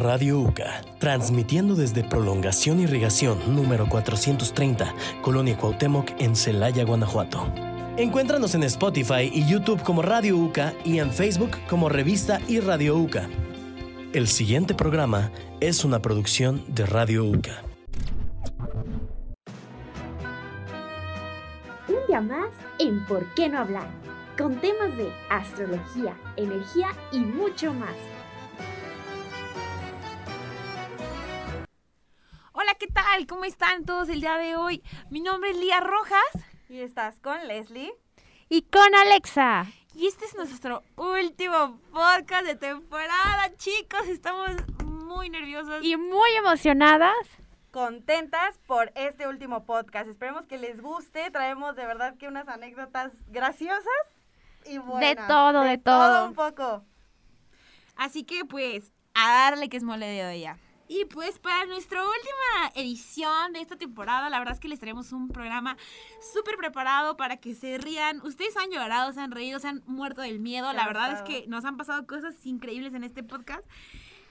Radio UCA, transmitiendo desde Prolongación Irrigación número 430, Colonia Cuauhtémoc en Celaya, Guanajuato. Encuéntranos en Spotify y YouTube como Radio UCA y en Facebook como Revista y Radio UCA. El siguiente programa es una producción de Radio UCA. Un día más en ¿Por qué no hablar? Con temas de astrología, energía y mucho más. Tal? ¿Cómo están todos el día de hoy? Mi nombre es Lía Rojas. Y estás con Leslie. Y con Alexa. Y este es nuestro último podcast de temporada, chicos. Estamos muy nerviosos. Y muy emocionadas. Contentas por este último podcast. Esperemos que les guste. Traemos de verdad que unas anécdotas graciosas y buenas. De todo, de, todo. un poco. Así que pues, a darle que es mole de ella. Y pues para nuestra última edición de esta temporada, la verdad es que les traemos un programa súper preparado para que se rían. Ustedes han llorado, se han reído, se han muerto del miedo. La verdad es que nos han pasado cosas increíbles en este podcast.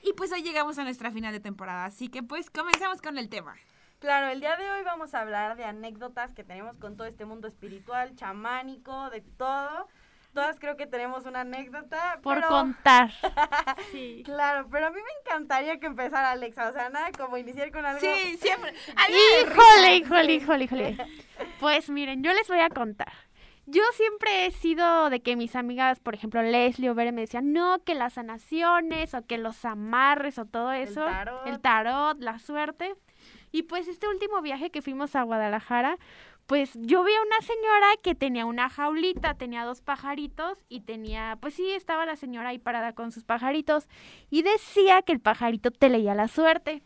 Y pues hoy llegamos a nuestra final de temporada. Así que pues comencemos con el tema. Claro, el día de hoy vamos a hablar de anécdotas que tenemos con todo este mundo espiritual, chamánico, de todo todas creo que tenemos una anécdota. Por contar. sí. Claro, pero a mí me encantaría que empezara Alexa. O sea, nada como iniciar con algo. Sí, siempre. híjole, híjole, híjole, híjole. Pues miren, yo les voy a contar. Yo siempre he sido de que mis amigas, por ejemplo, Leslie o Bere me decían, no, que las sanaciones o que los amarres o todo eso. El tarot. El tarot, la suerte. Y pues este último viaje que fuimos a Guadalajara, pues yo vi a una señora que tenía una jaulita, tenía dos pajaritos y tenía, pues sí, estaba la señora ahí parada con sus pajaritos y decía que el pajarito te leía la suerte.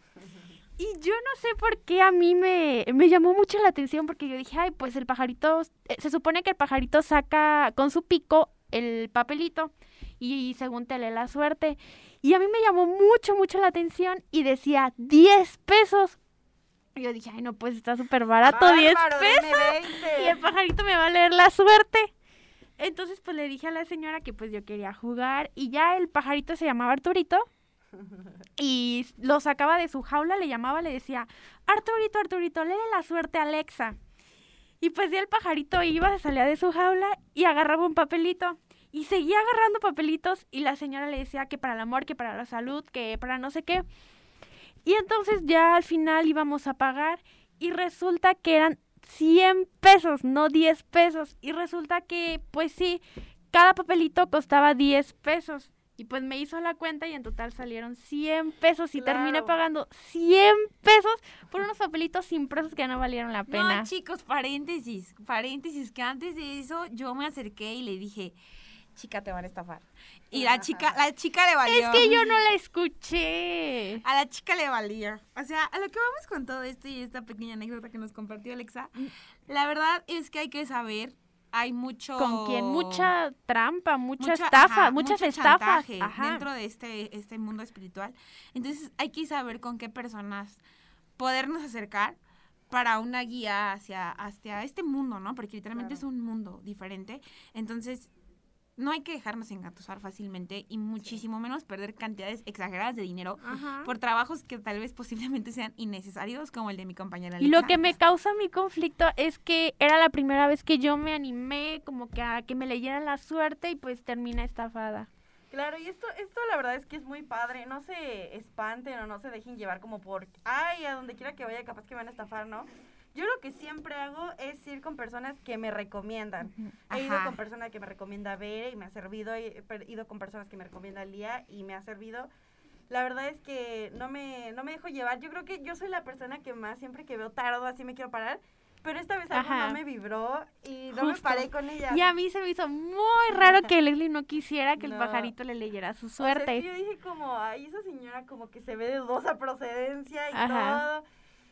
Y yo no sé por qué a mí me, me llamó mucho la atención porque yo dije, ay, pues el pajarito, eh, se supone que el pajarito saca con su pico el papelito y según te lee la suerte. Y a mí me llamó mucho, mucho la atención y decía 10 pesos. Y yo dije, ay, no, pues está súper barato, 10 pesos. Y el pajarito me va a leer la suerte. Entonces, pues le dije a la señora que pues yo quería jugar. Y ya el pajarito se llamaba Arturito. Y lo sacaba de su jaula, le llamaba, le decía, Arturito, Arturito, lee la suerte a Alexa. Y pues ya el pajarito iba, salía de su jaula y agarraba un papelito. Y seguía agarrando papelitos y la señora le decía que para el amor, que para la salud, que para no sé qué. Y entonces ya al final íbamos a pagar y resulta que eran 100 pesos, no 10 pesos. Y resulta que, pues sí, cada papelito costaba 10 pesos. Y pues me hizo la cuenta y en total salieron 100 pesos y terminé pagando 100 pesos por unos papelitos impresos que no valieron la pena. No, chicos, paréntesis, paréntesis, que antes de eso yo me acerqué y le dije, chica, te van a estafar. Y la chica, la chica le valió. Es que yo no la escuché. A la chica le valía. O sea, a lo que vamos con todo esto y esta pequeña anécdota que nos compartió Alexa, la verdad es que hay que saber, hay mucho... ¿Con quién? Mucha trampa, mucha, estafa, muchas estafas. dentro de este, este mundo espiritual. Entonces hay que saber con qué personas podernos acercar para una guía hacia, hacia este mundo, ¿no? Porque literalmente es un mundo diferente. Entonces, no hay que dejarnos engatusar fácilmente y muchísimo menos perder cantidades exageradas de dinero por trabajos que tal vez posiblemente sean innecesarios, como el de mi compañera. Y lo que me causa mi conflicto es que era la primera vez que yo me animé como que a que me leyeran la suerte y pues termina estafada. Claro, y esto, esto la verdad es que es muy padre. No se espanten o no se dejen llevar como por, ay, a donde quiera que vaya, capaz que van a estafar, ¿no? Yo lo que siempre hago es ir con personas que me recomiendan. He ido con personas que me recomienda ver y me ha servido. He ido con personas que me recomienda Lía y me ha servido. La verdad es que no me, no me dejo llevar. Yo creo que yo soy la persona que más siempre que veo tardo así me quiero parar. Pero esta vez algo no me vibró y no me paré con ella. Y a mí se me hizo muy raro que Leslie no quisiera que el pajarito le leyera su suerte. yo dije como, ay, esa señora como que se ve de dudosa procedencia y todo.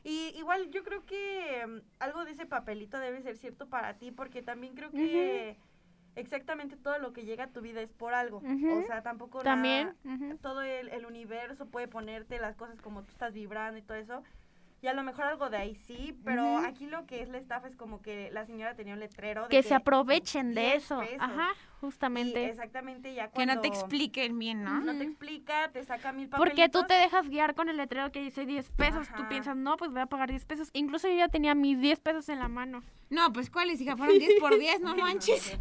Y igual yo creo que mm, algo de ese papelito debe ser cierto para ti, porque también creo que exactamente todo lo que llega a tu vida es por algo. O sea, tampoco también todo el, universo puede ponerte las cosas como tú estás vibrando y todo eso. Y a lo mejor algo de ahí sí, pero aquí lo que es la estafa es como que la señora tenía un letrero. De que, se aprovechen de eso. Ajá. Justamente. Y exactamente ya Que no te expliquen bien, ¿no? No te explica, te saca mil papelitos. Porque tú te dejas guiar con el letrero que dice 10 pesos. Tú piensas, no, pues voy a pagar 10 pesos. Incluso yo ya tenía mis 10 pesos en la mano. No, pues cuáles, hija, fueron 10 por 10, no manches.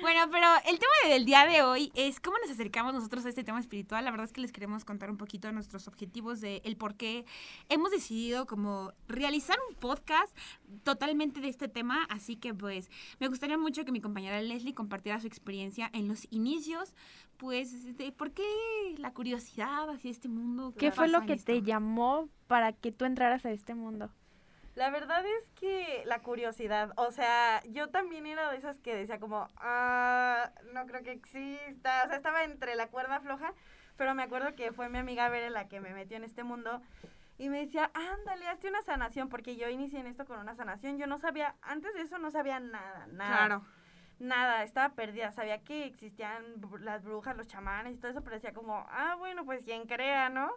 Bueno, pero el tema del día de hoy es cómo nos acercamos nosotros a este tema espiritual. La verdad es que les queremos contar un poquito nuestros objetivos de el por qué hemos decidido como realizar un podcast totalmente de este tema. Así que pues me gustaría mucho que mi compañera Leslie compartiera su experiencia en los inicios, pues de por qué la curiosidad hacia este mundo. ¿Qué fue lo que te esto? llamó para que tú entraras a este mundo? La verdad es que la curiosidad, o sea, yo también era de esas que decía como, ah, no creo que exista, o sea, estaba entre la cuerda floja, pero me acuerdo que fue mi amiga Bere la que me metió en este mundo y me decía, ándale, hazte una sanación, porque yo inicié en esto con una sanación, yo no sabía, antes de eso no sabía nada, nada. Claro. Nada, estaba perdida, sabía que existían las brujas, los chamanes y todo eso, pero decía como, ah, bueno, pues quien crea, ¿no?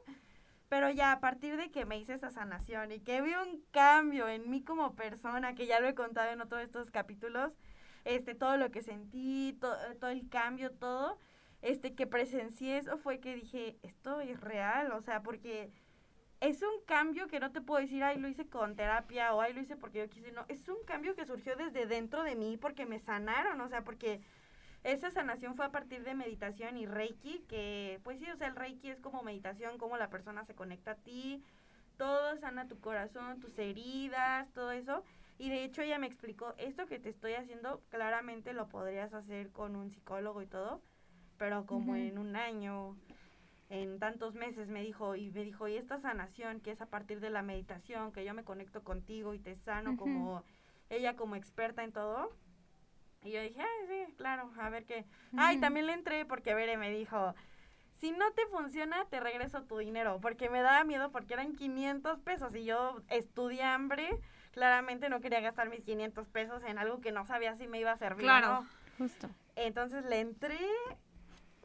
Pero ya a partir de que me hice esa sanación y que vi un cambio en mí como persona, que ya lo he contado en otros de estos capítulos, este, todo lo que sentí, to- todo el cambio, todo, este, que presencié eso fue que dije, esto es real, o sea, porque es un cambio que no te puedo decir, ay, lo hice con terapia o ay, lo hice porque yo quise, no, es un cambio que surgió desde dentro de mí porque me sanaron, o sea, porque esa sanación fue a partir de meditación y Reiki, que pues sí, o sea, el Reiki es como meditación, como la persona se conecta a ti, todo sana tu corazón, tus heridas, todo eso. Y de hecho ella me explicó, esto que te estoy haciendo, claramente lo podrías hacer con un psicólogo y todo, pero como en un año, en tantos meses me dijo, y me dijo, y esta sanación que es a partir de la meditación, que yo me conecto contigo y te sano como ella como experta en todo. Y yo dije, ah, sí, claro, a ver qué. Ay, también le entré porque Bere me dijo, si no te funciona, te regreso tu dinero, porque me daba miedo porque eran 500 pesos y yo estudié hambre, claramente no quería gastar mis 500 pesos en algo que no sabía si me iba a servir. Claro. no. Justo. Entonces le entré,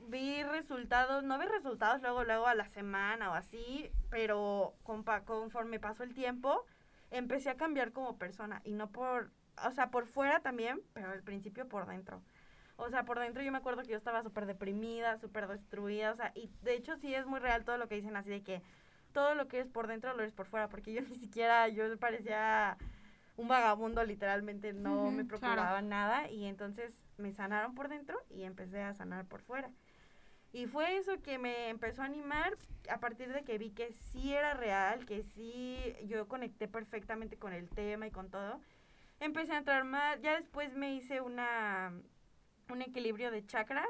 vi resultados, no vi resultados luego, luego a la semana o así, pero compa- conforme pasó el tiempo, empecé a cambiar como persona y no por, o sea, por fuera también, pero al principio por dentro. O sea, por dentro yo me acuerdo que yo estaba súper deprimida, súper destruida, o sea, y de hecho sí es muy real todo lo que dicen así de que todo lo que es por dentro lo eres por fuera, porque yo ni siquiera, yo parecía un vagabundo literalmente, no me claro. procuraba nada y entonces me sanaron por dentro y empecé a sanar por fuera. Y fue eso que me empezó a animar a partir de que vi que sí era real, que sí yo conecté perfectamente con el tema y con todo. Empecé a entrar más, ya después me hice una un equilibrio de chakras,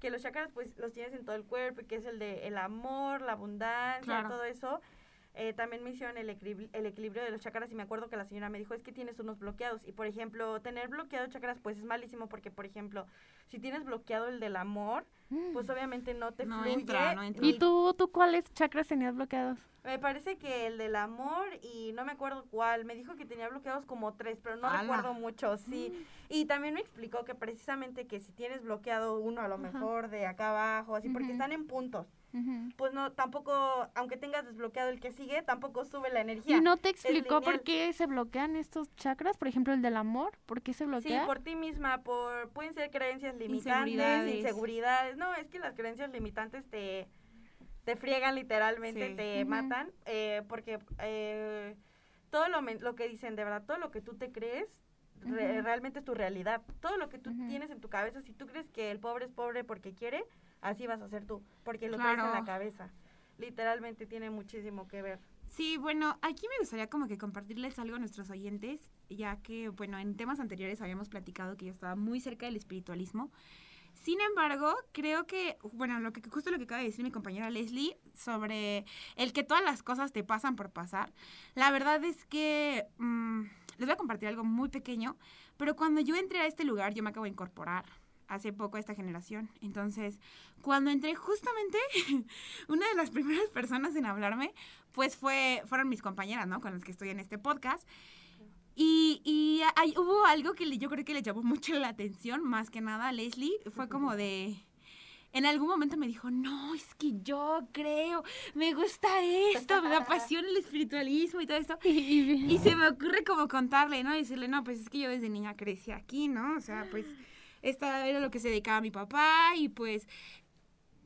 que los chakras pues los tienes en todo el cuerpo, que es el de el amor, la abundancia, Claro. todo eso. Eh, también me hicieron el, equilibri- el equilibrio de los chakras y me acuerdo que la señora me dijo, es que tienes unos bloqueados. Y por ejemplo, tener bloqueado chakras pues es malísimo porque, por ejemplo, si tienes bloqueado el del amor, pues obviamente no te No fluye. entra, no entra. ¿Y tú, tú cuáles chakras tenías bloqueados? Me parece que el del amor y no me acuerdo cuál. Me dijo que tenía bloqueados como tres, pero no recuerdo mucho, sí. Y también me explicó que precisamente que si tienes bloqueado uno a lo Ajá. mejor de acá abajo, así, porque están en puntos. Pues no, tampoco, aunque tengas desbloqueado el que sigue, tampoco sube la energía. ¿Y no te explicó por qué se bloquean estos chakras? Por ejemplo, el del amor, ¿por qué se Sí, bloquea? por ti misma, por pueden ser creencias limitantes, Inseguridades. inseguridades. No, es que las creencias limitantes te, te friegan literalmente, Sí. te matan, eh, porque eh, todo lo, lo que dicen, de verdad, todo lo que tú te crees, re- realmente es tu realidad. Todo lo que tú tienes en tu cabeza, si tú crees que el pobre es pobre porque quiere, así vas a ser tú, porque lo traes en Claro. la cabeza. Literalmente tiene muchísimo que ver. Sí, bueno, aquí me gustaría como que compartirles algo a nuestros oyentes, ya que, bueno, en temas anteriores habíamos platicado que yo estaba muy cerca del espiritualismo. Sin embargo, creo que, bueno, lo que justo lo que acaba de decir mi compañera Leslie sobre el que todas las cosas te pasan por pasar, la verdad es que mm, les voy a compartir algo muy pequeño, pero cuando yo entré a este lugar, yo me acabo de incorporar hace poco a esta generación. Entonces, cuando entré justamente, una de las primeras personas en hablarme, pues fue, fueron mis compañeras, ¿no? Con las que estoy en este podcast. Y, y hay- hubo algo que yo creo que le llamó mucho la atención, más que nada a Leslie, fue como de... En algún momento me dijo, no, es que yo creo, me gusta esto, me apasiona el espiritualismo y todo esto. Y se me ocurre como contarle, ¿no? Y decirle, no, pues es que yo desde niña crecí aquí, ¿no? O sea, pues esta era lo que se dedicaba a mi papá y pues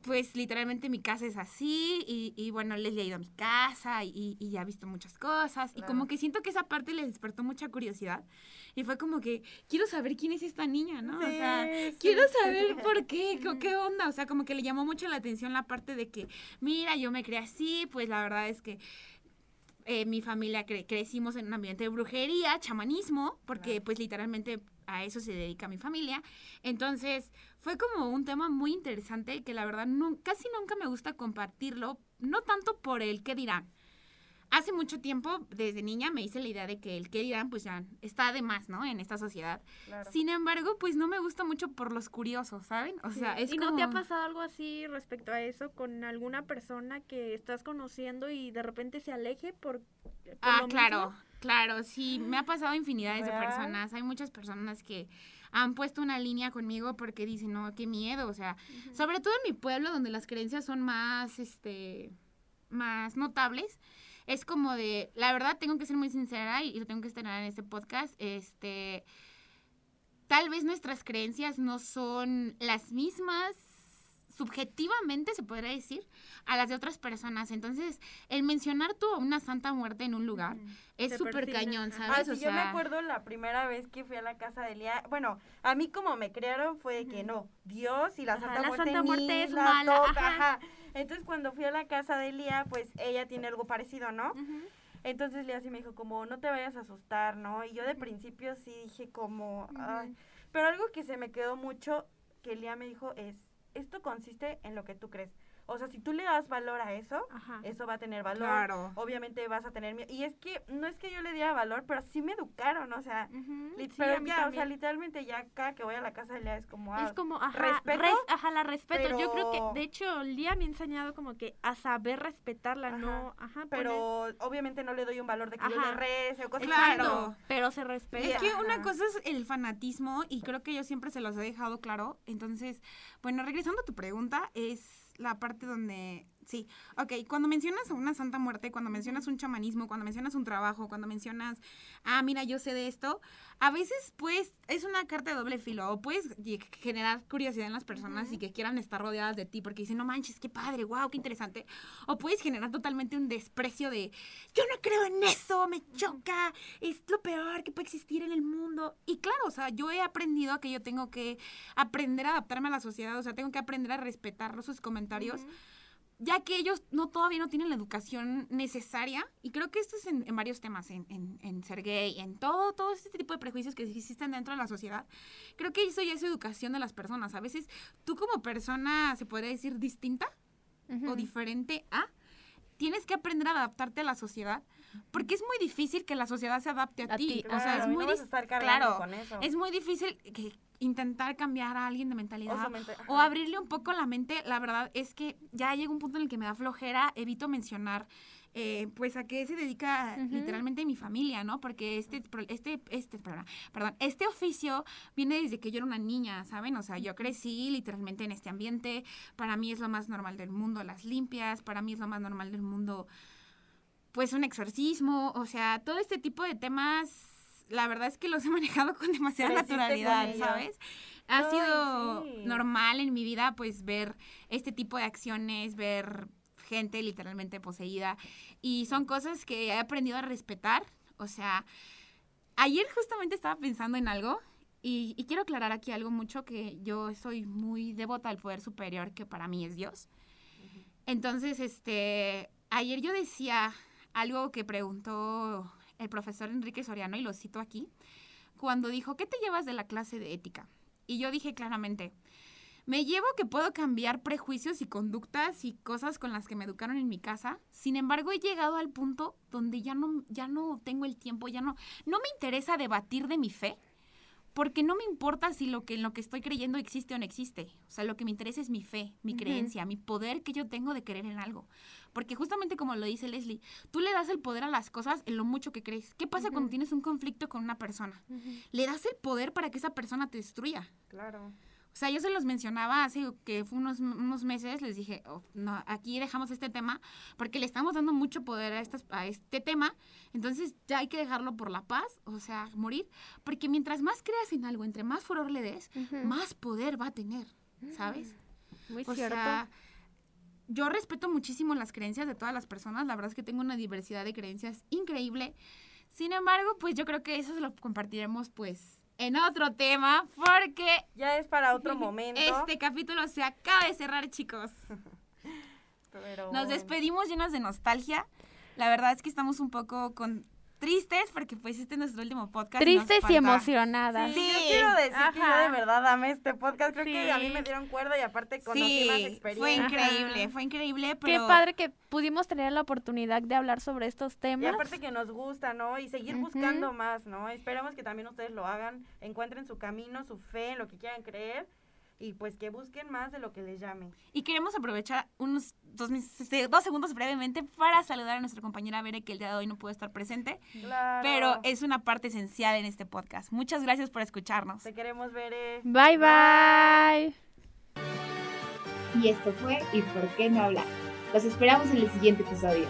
pues literalmente mi casa es así y, y bueno, les he ido a mi casa y, y ya ha visto muchas cosas y como que siento que esa parte le despertó mucha curiosidad y fue como que quiero saber quién es esta niña, ¿no? o sea, Sí, quiero sí. saber por qué, co- qué onda, o sea, como que le llamó mucho la atención la parte de que, mira, yo me creé así, pues la verdad es que eh, mi familia cre- crecimos en un ambiente de brujería, chamanismo, porque pues literalmente a eso se dedica mi familia. Entonces fue como un tema muy interesante que la verdad no, casi nunca me gusta compartirlo, no tanto por el qué dirán. Hace mucho tiempo, desde niña, me hice la idea de que el qué dirán, pues ya está de más, ¿no? En esta sociedad. Claro. Sin embargo, pues no me gusta mucho por los curiosos, ¿saben? O sea, es ¿Y como... no te ha pasado algo así respecto a eso con alguna persona que estás conociendo y de repente se aleje por, por Ah, lo claro, mismo? Claro, sí, me ha pasado infinidades de personas. Hay muchas personas que han puesto una línea conmigo porque dicen, no, qué miedo, o sea, sobre todo en mi pueblo donde las creencias son más, este, más notables. Es como de, la verdad tengo que ser muy sincera y, y lo tengo que estrenar en este podcast, este, tal vez nuestras creencias no son las mismas subjetivamente, se podría decir, a las de otras personas. Entonces, el mencionar tú a una santa muerte en un lugar es súper cañón. ¿sabes? Ah, O yo me acuerdo la primera vez que fui a la casa de Lía. Bueno, a mí como me criaron fue de que no, Dios y la Ajá, Santa la Muerte Santa ni Muerte es la mala, toca, ajá. ajá. Entonces cuando fui a la casa de Lía, pues ella tiene algo parecido, ¿no? Entonces Lía sí me dijo como, no te vayas a asustar, ¿no? Y yo de principio sí dije como, ay. Pero algo que se me quedó mucho que Lía me dijo es, esto consiste en lo que tú crees. O sea, si tú le das valor a eso, Ajá. eso va a tener valor. Claro. Obviamente vas a tener miedo. Y es que no es que yo le diera valor, pero sí me educaron, o sea, sí, pero ya, o sea, literalmente ya acá que voy a la casa de Lea es como, ah, Es como, ajá, respeto, res- ajá, la respeto. Yo creo que, de hecho, Lía me ha enseñado como que a saber respetarla, Ajá, no, ajá, pero obviamente no le doy un valor de que yo Ajá. le rece o cosas poner- así. Claro. Exacto, pero se respeta. Es que una cosa es el fanatismo y creo que yo siempre se los he dejado claro. Entonces, bueno, regresando a tu pregunta, es la parte donde, sí, ok, cuando mencionas a una santa muerte, cuando mencionas un chamanismo, cuando mencionas un trabajo, cuando mencionas, ah, mira, yo sé de esto, a veces pues es una carta de doble filo o puedes generar curiosidad en las personas y que quieran estar rodeadas de ti porque dicen, no manches, qué padre, wow, qué interesante. O puedes generar totalmente un desprecio de, yo no creo en eso, me choca, es lo peor que puede existir en el mundo. Y claro, o sea, yo he aprendido a que yo tengo que aprender a adaptarme a la sociedad, o sea, tengo que aprender a respetar sus comentarios, ya que ellos no todavía no tienen la educación necesaria. Y creo que esto es en, en varios temas, en, en, en ser gay, en todo, todo este tipo de prejuicios que existen dentro de la sociedad. Creo que eso ya es educación de las personas. A veces tú como persona, se podría decir, distinta o diferente a, tienes que aprender a adaptarte a la sociedad, porque es muy difícil que la sociedad se adapte a, A ti. ti, O sea, Claro, es muy no vas a dis- estar cargando claro, con eso. es muy difícil que intentar cambiar a alguien de O mentalidad mente- o ajá. abrirle un poco la mente. La verdad es que ya llega un punto en el que me da flojera, evito mencionar eh, pues a qué se dedica Ujú. literalmente mi familia, ¿no? Porque este, este, este, perdón, perdón, este oficio viene desde que yo era una niña, ¿saben? O sea, yo crecí literalmente en este ambiente. Para mí es lo más normal del mundo las limpias, para mí es lo más normal del mundo pues un exorcismo, o sea, todo este tipo de temas, la verdad es que los he manejado con demasiada naturalidad. ¿sabes? Ha Ay, sido sí. normal en mi vida, pues, ver este tipo de acciones, ver gente literalmente poseída, y son cosas que he aprendido a respetar, o sea, ayer justamente estaba pensando en algo, y, y quiero aclarar aquí algo mucho, que yo soy muy devota al poder superior, que para mí es Dios. Entonces, este, ayer yo decía algo que preguntó el profesor Enrique Soriano, y lo cito aquí, cuando dijo, ¿qué te llevas de la clase de ética? Y yo dije claramente, me llevo que puedo cambiar prejuicios y conductas y cosas con las que me educaron en mi casa. Sin embargo, he llegado al punto donde ya no, ya no tengo el tiempo, ya no, no me interesa debatir de mi fe, porque no me importa si lo que en lo que estoy creyendo existe o no existe. O sea, lo que me interesa es mi fe, mi creencia, mi poder que yo tengo de creer en algo. Porque justamente como lo dice Leslie, tú le das el poder a las cosas en lo mucho que crees. ¿Qué pasa cuando tienes un conflicto con una persona? Le das el poder para que esa persona te destruya. Claro. O sea, yo se los mencionaba hace que fue unos, unos meses, les dije, oh, no, aquí dejamos este tema porque le estamos dando mucho poder a, estas, a este tema, entonces ya hay que dejarlo por la paz, o sea, morir, porque mientras más creas en algo, entre más furor le des, más poder va a tener, ¿sabes? Muy O cierto. sea, yo respeto muchísimo las creencias de todas las personas. La verdad es que tengo una diversidad de creencias increíble. Sin embargo, pues yo creo que eso se lo compartiremos pues en otro tema porque Ya es para otro momento. este capítulo se acaba de cerrar, chicos. pero- Nos despedimos llenos de nostalgia. La verdad es que estamos un poco con tristes porque pues este es nuestro último podcast. y Tristes y emocionadas. Sí, Sí. yo quiero decir que yo de verdad amé este podcast. Creo que a mí me dieron cuerda y aparte conocí Sí, más fue experiencias. increíble, Ajá. fue increíble, Qué pero... padre que pudimos tener la oportunidad de hablar sobre estos Y temas. aparte que nos gusta, ¿no? Y seguir buscando más, ¿no? Esperamos que también ustedes lo hagan, encuentren su camino, su fe, en lo que quieran creer y pues que busquen más de lo que les llame. Y queremos aprovechar unos dos, este, dos segundos brevemente para saludar a nuestra compañera Bere, que el día de hoy no pudo estar presente, Claro. pero es una parte esencial en este podcast. Muchas gracias por escucharnos. Te queremos ver. eh. Bye bye. Y esto fue ¿Y por qué no hablar? Los esperamos en el siguiente episodio.